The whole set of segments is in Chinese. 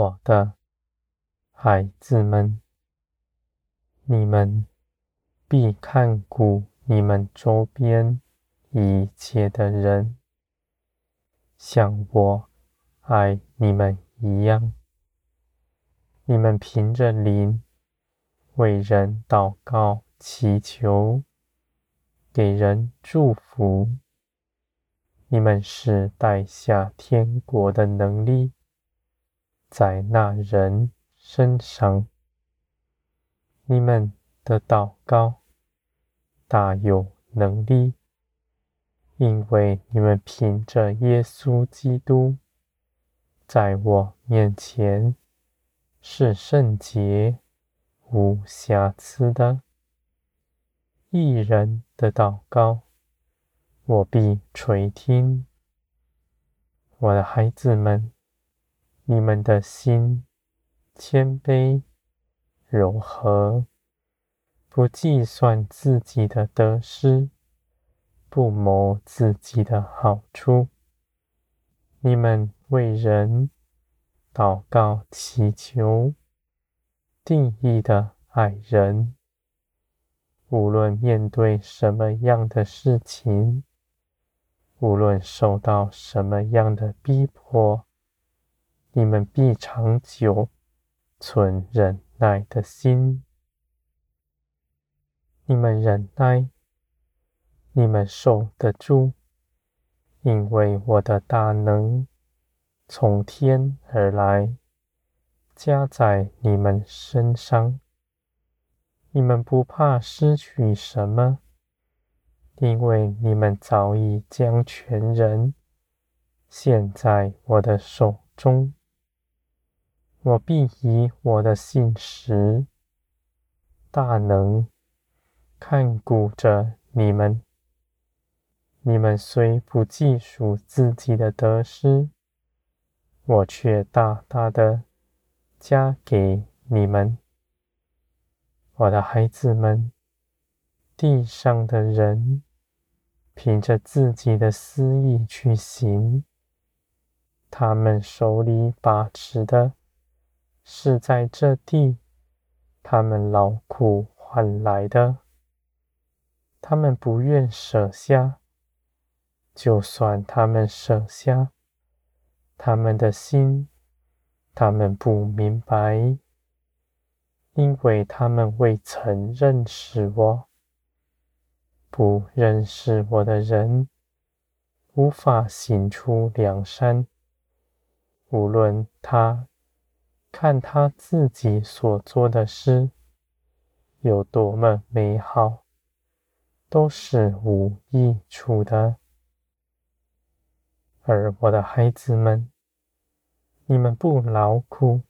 我的孩子们，你们必看顾你们周边一切的人，像我爱你们一样。你们凭着灵为人祷告、祈求，给人祝福。你们是带下天国的能力，在那人身上。你们的祷告大有能力，因为你们凭着耶稣基督，在我面前是圣洁、无瑕疵的。一人的祷告，我必垂听。我的孩子们，你们的心谦卑。柔和，不计算自己的得失，不谋自己的好处。你们为人祷告祈求，定义的爱人。无论面对什么样的事情，无论受到什么样的逼迫，你们必长久存忍耐的心，你们忍耐，你们受得住，因为我的大能从天而来，加在你们身上。你们不怕失去什么，因为你们早已将全人献在我的手中。我必以我的信实、大能看顾着你们。你们虽不计数自己的得失，我却大大的加给你们。我的孩子们，地上的人凭着自己的私意去行，他们手里把持的。是在这地，他们劳苦换来的。他们不愿舍下，就算他们舍下，他们的心，他们不明白，因为他们未曾认识我。不认识我的人，无法行出梁山，无论他。看他自己所做的事有多么美好，都是无益处的。而我的孩子们，你们不劳苦，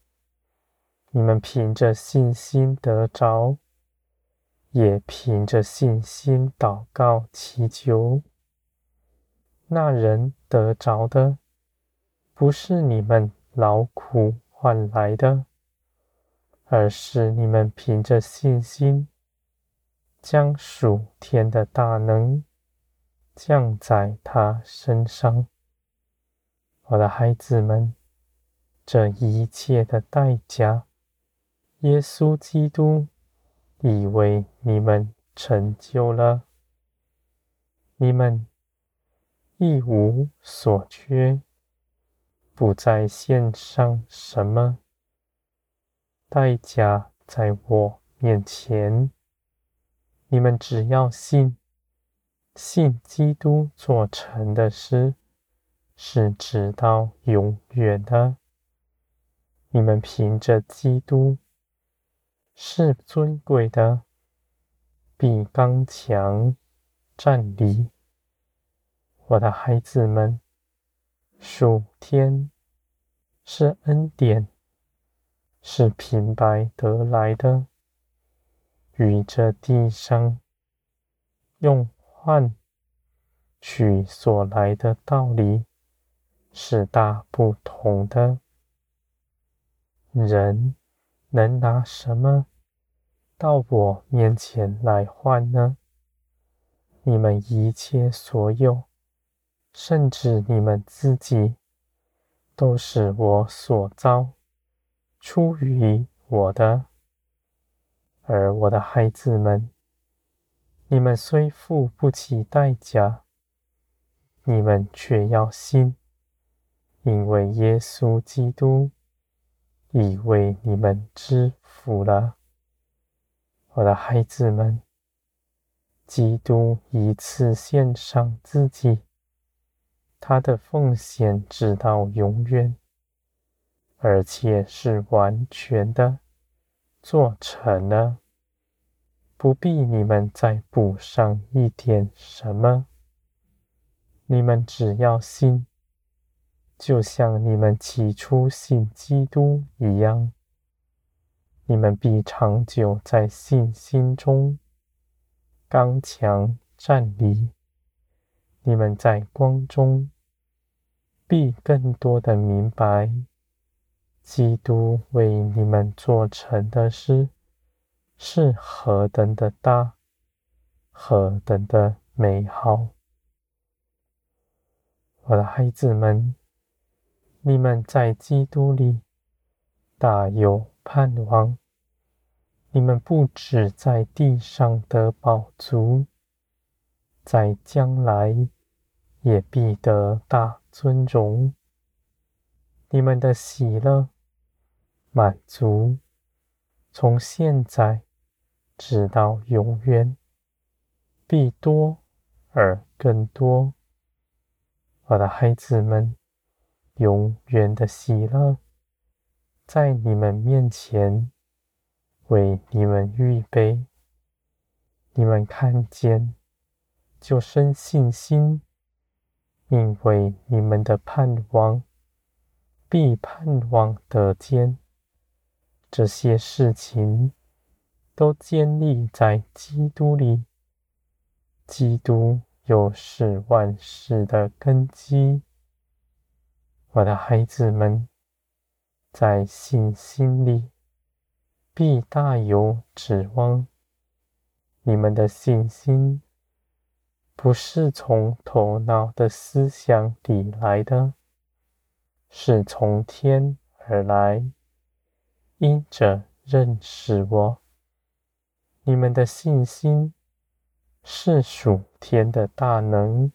你们凭着信心得着，也凭着信心祷告祈求。那人得着的，不是你们劳苦。换来的，而是你们凭着信心，将属天的大能降在他身上。我的孩子们，这一切的代价，耶稣基督已为你们成就了，你们一无所缺。不再献上什么代价，在我面前，你们只要信，信基督做成的事是直到永远的。你们凭着基督是尊贵的，比刚强站立。我的孩子们。属天是恩典，是平白得来的，与这地上用换取所来的道理是大不同的。人能拿什么到我面前来换呢？你们一切所有。甚至你们自己都是我所造，出于我的。而我的孩子们，你们虽付不起代价，你们却要信，因为耶稣基督已为你们支付了。我的孩子们，基督一次献上自己，他的奉献直到永远，而且是完全的做成了，不必你们再补上一点什么。你们只要信，就像你们起初信基督一样。你们必长久在信心中刚强站立。你们在光中必更多的明白，基督为你们做成的事是何等的大，何等的美好。我的孩子们，你们在基督里大有盼望。你们不止在地上得宝足，在将来也必得大尊荣。你们的喜乐、满足，从现在直到永远，必多而更多。我的孩子们，永远的喜乐在你们面前。为你们预备，你们看见就生信心，因为你们的盼望必盼望得见。这些事情都建立在基督里，基督又是万事的根基。我的孩子们，在信心里。必大有指望。你们的信心不是从头脑的思想里来的，是从天而来，因着认识我。你们的信心是属天的大能，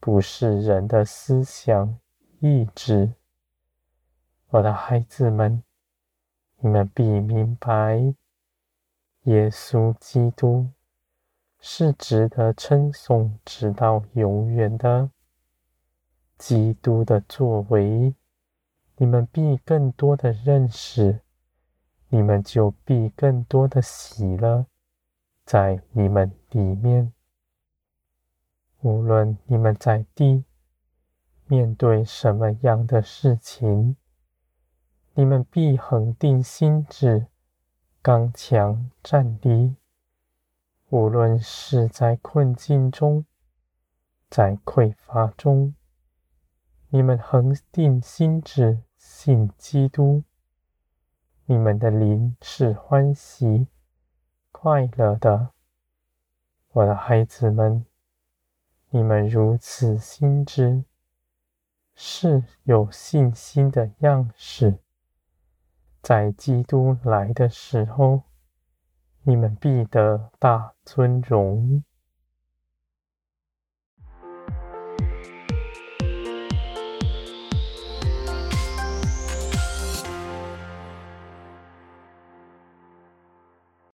不是人的思想意志。我的孩子们。你们必明白，耶稣基督是值得称颂直到永远的。基督的作为，你们必更多的认识，你们就必更多的喜乐在你们里面。无论你们在地面对什么样的事情。你们必恒定心志，刚强站立。无论是在困境中，在匮乏中，你们恒定心志，信基督。你们的灵是欢喜快乐的，我的孩子们，你们如此心知，是有信心的样式。在基督来的时候，你们必得大尊荣。